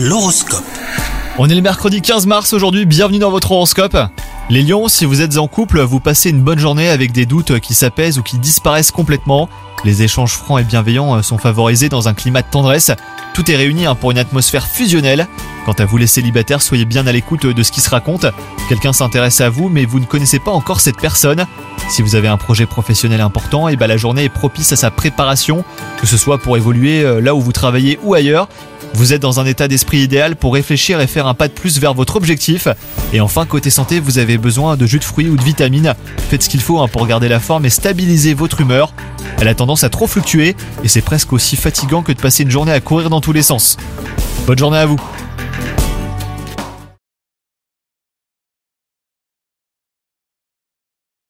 L'horoscope. On est le mercredi 15 mars aujourd'hui, bienvenue dans votre horoscope. Les lions, si vous êtes en couple, vous passez une bonne journée avec des doutes qui s'apaisent ou qui disparaissent complètement. Les échanges francs et bienveillants sont favorisés dans un climat de tendresse. Tout est réuni hein, pour une atmosphère fusionnelle. Quant à vous les célibataires, soyez bien à l'écoute de ce qui se raconte. Quelqu'un s'intéresse à vous mais vous ne connaissez pas encore cette personne. Si vous avez un projet professionnel important, et ben la journée est propice à sa préparation, que ce soit pour évoluer euh, là où vous travaillez ou ailleurs. Vous êtes dans un état d'esprit idéal pour réfléchir et faire un pas de plus vers votre objectif. Et enfin, côté santé, vous avez besoin de jus de fruits ou de vitamines. Faites ce qu'il faut hein, pour garder la forme et stabiliser votre humeur. Elle a tendance à trop fluctuer et c'est presque aussi fatigant que de passer une journée à courir dans tous les sens. Bonne journée à vous